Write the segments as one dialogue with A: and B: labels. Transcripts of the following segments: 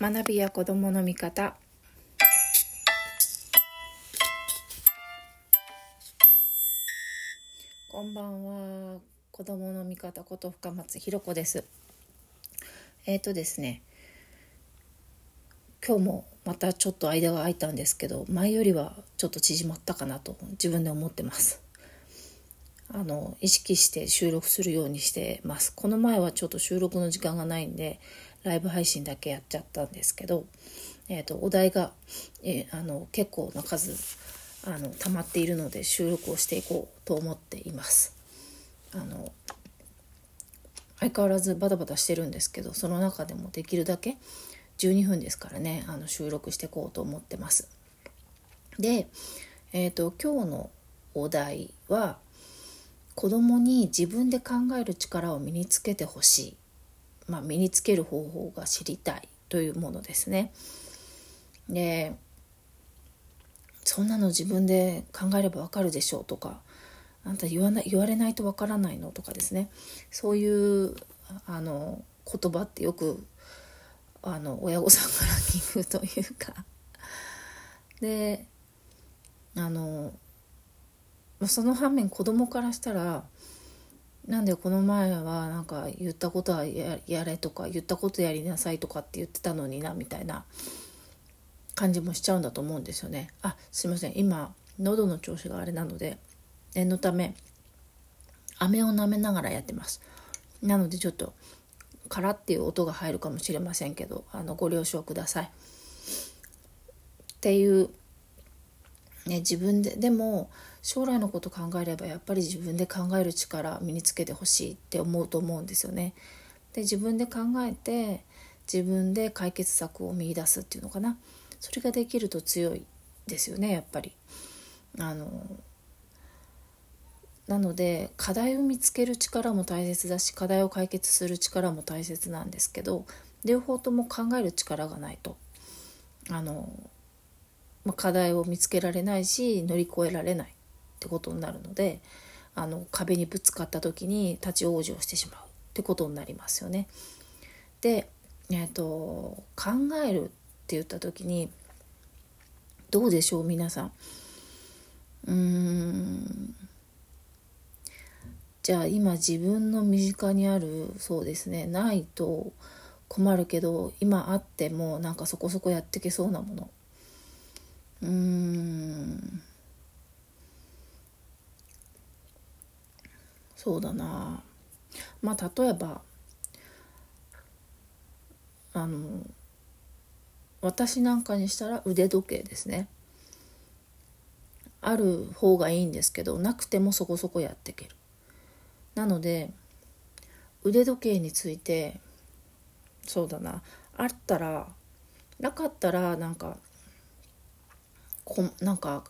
A: 学びや子どもの見方。こんばんは。子どもの見方こと深松ひろ子です。えっ、ー、とですね。今日もまたちょっと間が空いたんですけど前よりはちょっと縮まったかなと自分で思ってます。あの意識して収録するようにしてます。この前はちょっと収録の時間がないんでライブ配信だけやっちゃったんですけど、えーと、お題が、えー、あの結構な数あの溜まっているので収録をしていこうと思っています。あの相変わらずバタバタしてるんですけどその中でもできるだけ12分ですからねあの収録していこうと思ってます。で、えーと今日のお題は子供に自分で考える力を身につけてほしいまあ、身につける方法が知りたいというものですね。でそんなの自分で考えればわかるでしょうとかあんた言わな言われないとわからないのとかですねそういうあの言葉ってよくあの親御さんから聞くというかであのその反面子供からしたらなんでこの前はなんか言ったことはやれとか言ったことやりなさいとかって言ってたのになみたいな感じもしちゃうんだと思うんですよね。あすいません今喉の調子があれなので念のため飴を舐めながらやってます。なのでちょっとカラっていう音が入るかもしれませんけどあのご了承ください。っていう、ね、自分ででも将来のこと考えればやっぱり自分で考える力身につけてほしいって思うと思うんですよね。で自分で考えて自分で解決策を見いだすっていうのかなそれができると強いですよねやっぱり。あのなので課題を見つける力も大切だし課題を解決する力も大切なんですけど両方とも考える力がないとあの、まあ、課題を見つけられないし乗り越えられないってことになるのであの壁にぶつかった時に立ち往生してしまうってことになりますよね。で、えーと、考えるって言った時にどうでしょう皆さん。うーんじゃあ今自分の身近にあるそうですねないと困るけど今あってもなんかそこそこやってけそうなものうん。そうだな。まあ例えばあの私なんかにしたら腕時計ですね。ある方がいいんですけどなくてもそこそこやっていける。なので腕時計についてそうだな。あったらなかったらなんかこなんか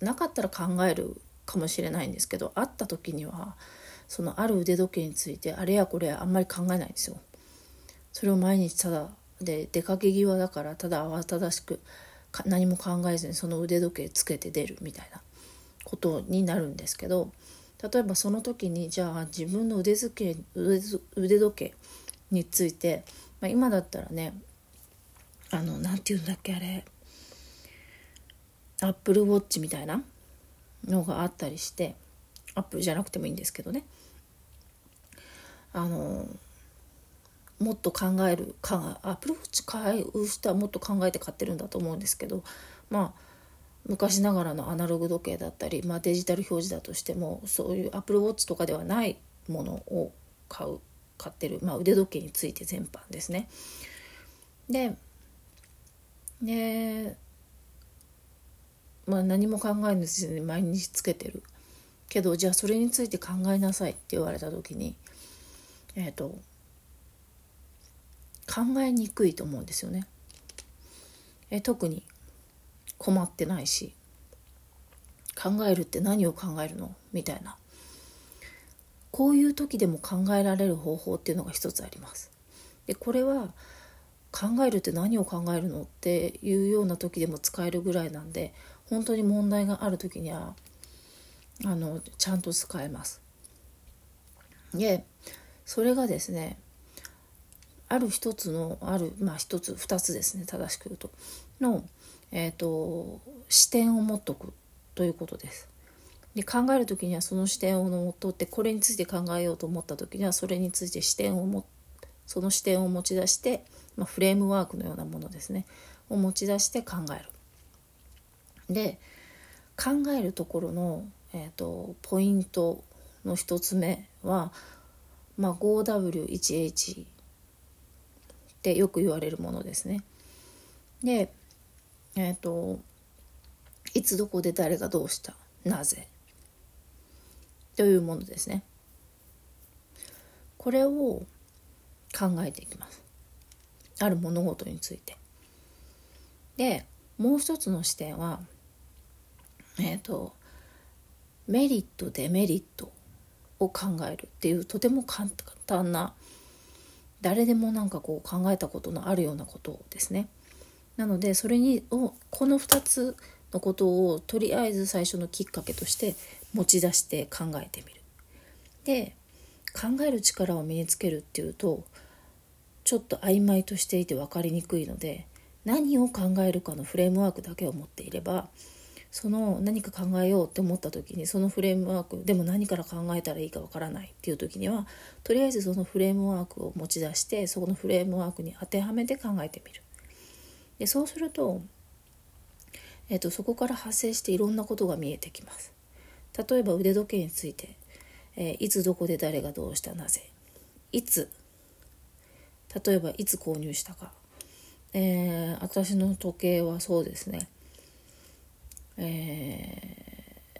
A: なかったら考えるかもしれないんですけどあった時にはそのある腕時計についてあれやこれやあんまり考えないんですよ。それを毎日ただで出かけ際だからただ慌ただしく何も考えずにその腕時計つけて出るみたいなことになるんですけど例えばその時にじゃあ自分の腕付け腕時計について、まあ、今だったらねあの何て言うんだっけあれアップルウォッチみたいなのがあったりしてアップルじゃなくてもいいんですけどねあのもっと考えるかアップローチ買う人はもっと考えて買ってるんだと思うんですけどまあ昔ながらのアナログ時計だったり、まあ、デジタル表示だとしてもそういうアップルウォッチとかではないものを買う買ってる、まあ、腕時計について全般ですね。でで、まあ、何も考えずに毎日つけてるけどじゃあそれについて考えなさいって言われた時にえっ、ー、と考えにくいと思うんですよね。え特に困ってないし考えるって何を考えるの？みたいなこういう時でも考えられる方法っていうのが一つあります。でこれは考えるって何を考えるの？っていうような時でも使えるぐらいなんで本当に問題がある時にはあのちゃんと使えます。でそれがですねある一つのあるまあ一つ二つですね正しく言うとの、えーと、視点を持っとくということです。で考える時にはその視点を持っとってこれについて考えようと思った時にはそれについて視点を持その視点を持ち出して、まあ、フレームワークのようなものですねを持ち出して考える。で考えるところの、えーと、ポイントの一つ目は、まあ、5W1H ってよく言われるものですね。で、えっ、ー、と、いつどこで誰がどうした、なぜというものですね。これを考えていきます。ある物事について。で、もう一つの視点は、えっ、ー、と、メリット、デメリットを考えるっていうとても簡単な誰でもなんかこう考えたことのあるようなことですね。なのでそれにをこの2つのことをとりあえず最初のきっかけとして持ち出して考えてみる。で考える力を身につけるっていうとちょっと曖昧としていて分かりにくいので何を考えるかのフレームワークだけを持っていればその何か考えようって思った時にそのフレームワークでも何から考えたらいいかわからないっていう時にはとりあえずそのフレームワークを持ち出してそこのフレームワークに当てはめて考えてみる。でそうすると,、えーと、そこから発生していろんなことが見えてきます。例えば腕時計について、えー、いつどこで誰がどうしたなぜいつ例えばいつ購入したか、えー、私の時計はそうですねえー、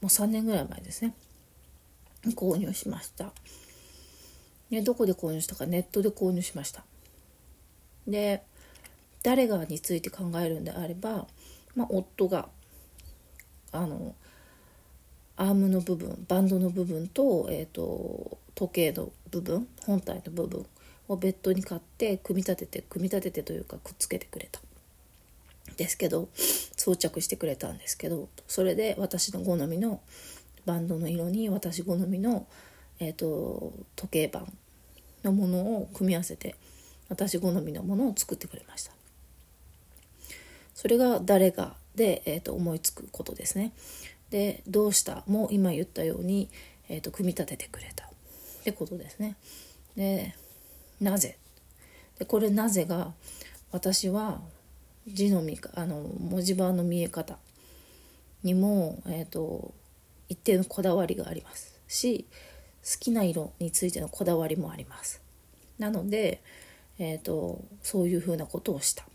A: もう3年ぐらい前ですね。購入しました。でどこで購入したかネットで購入しました。で誰がについて考えるんであれば、まあ、夫があのアームの部分バンドの部分と,、えーと、と時計の部分本体の部分をベッドに買って組み立てて組み立ててというかくっつけてくれた。ですけど装着してくれたんですけどそれで私の好みのバンドの色に私好みの、えーと、時計盤のものを組み合わせて私好みのものを作ってくれました。それが誰がで、えーと、思いつくことですね。でどうした？も今言ったように、えーと組み立ててくれた。ってことですね。でなぜ？でこれなぜが私は字の見あの文字盤の見え方にも、えーと、一定のこだわりがありますし好きな色についてのこだわりもあります。なので、えーと、そういうふうなことをした。っ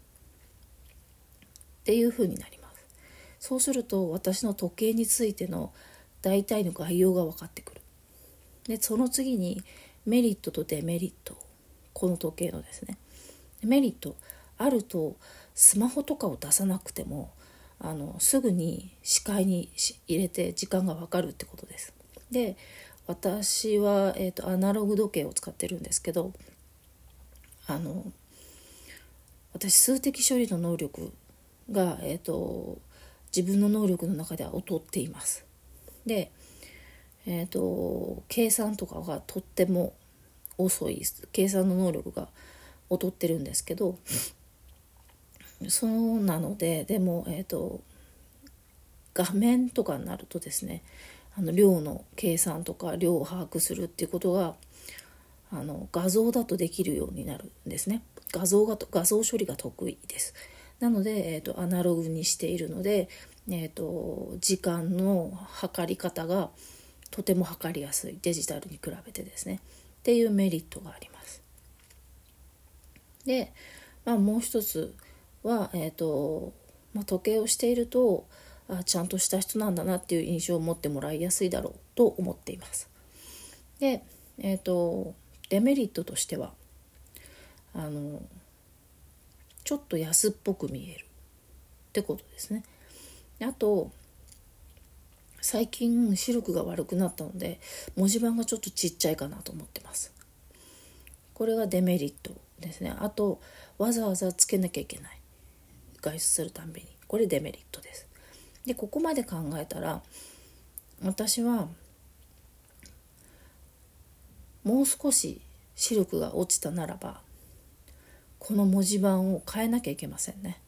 A: ていうふうになります。そうすると私の時計についての大体の概要が分かってくる。でその次にメリットとデメリット。この時計のですね。メリット。あるとスマホとかを出さなくてもあのすぐに視界に入れて時間がわかるってことです。で私は、えーと、アナログ時計を使ってるんですけどあの私数的処理の能力が、えーと、自分の能力の中では劣っています。で、えーと計算とかがとっても遅い計算の能力が劣ってるんですけどそうなのででもえ、ー、と画面とかになるとですねあの量の計算とか量を把握するっていうことがあの画像だとできるようになるんですね。画像が画像処理が得意です。なので、えーと、アナログにしているので、えーと時間の測り方がとても測りやすい。デジタルに比べてですね。っていうメリットがあります。で、まあ、もう一つは、えーとまあ、時計をしているとあちゃんとした人なんだなっていう印象を持ってもらいやすいだろうと思っています。で、えーと、デメリットとしてはあのちょっと安っぽく見えるってことですね。あと最近視力が悪くなったので文字盤がちょっとちっちゃいかなと思ってます。これがデメリットですね。あとわざわざつけなきゃいけない。外出するたびにこれデメリットです。でここまで考えたら私はもう少し視力が落ちたならばこの文字盤を変えなきゃいけませんね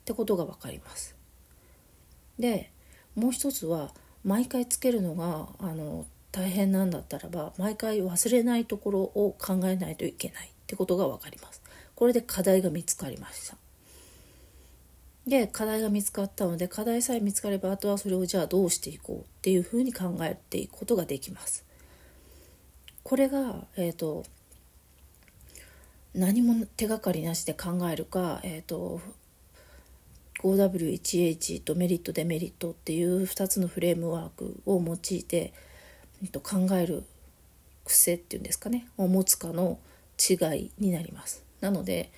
A: ってことが分かります。でもう一つは毎回つけるのがあの大変なんだったらば毎回忘れないところを考えないといけないってことが分かります。これで課題が見つかりました。で課題が見つかったので課題さえ見つかればあとはそれをじゃあどうしていこうっていうふうに考えていくことができます。これが、えーと、何も手がかりなしで考えるか、えーと、5W1H とメリットデメリットっていう2つのフレームワークを用いて、えー、と考える癖っていうんですかねを持つかの違いになります。なので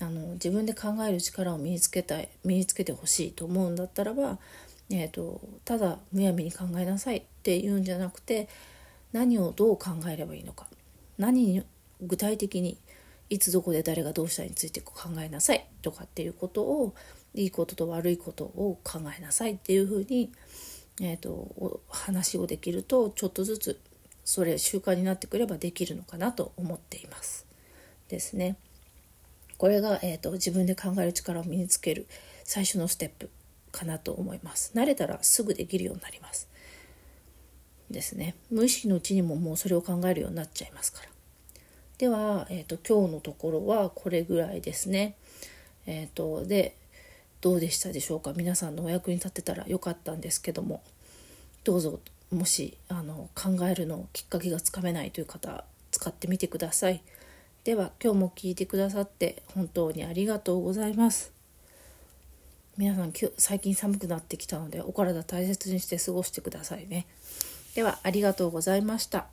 A: あの自分で考える力を身につけたい身につけてほしいと思うんだったらば、えーと、ただむやみに考えなさいっていうんじゃなくて何をどう考えればいいのか何に具体的にいつどこで誰がどうしたについて考えなさいとかっていうことをいいことと悪いことを考えなさいっていうふうに、えーと話をできるとちょっとずつそれ習慣になってくればできるのかなと思っています。ですね。これが、えーと、自分で考える力を身につける最初のステップかなと思います。慣れたらすぐできるようになります。ですね。無意識のうちにももうそれを考えるようになっちゃいますから。では、えーと、今日のところはこれぐらいですね。えっ、ー、とでどうでしたでしょうか？皆さんのお役に立てたらよかったんですけども。どうぞもしあの考えるのきっかけがつかめないという方使ってみてください。では今日も聞いてくださって本当にありがとうございます。皆さん最近寒くなってきたのでお体大切にして過ごしてくださいね。ではありがとうございました。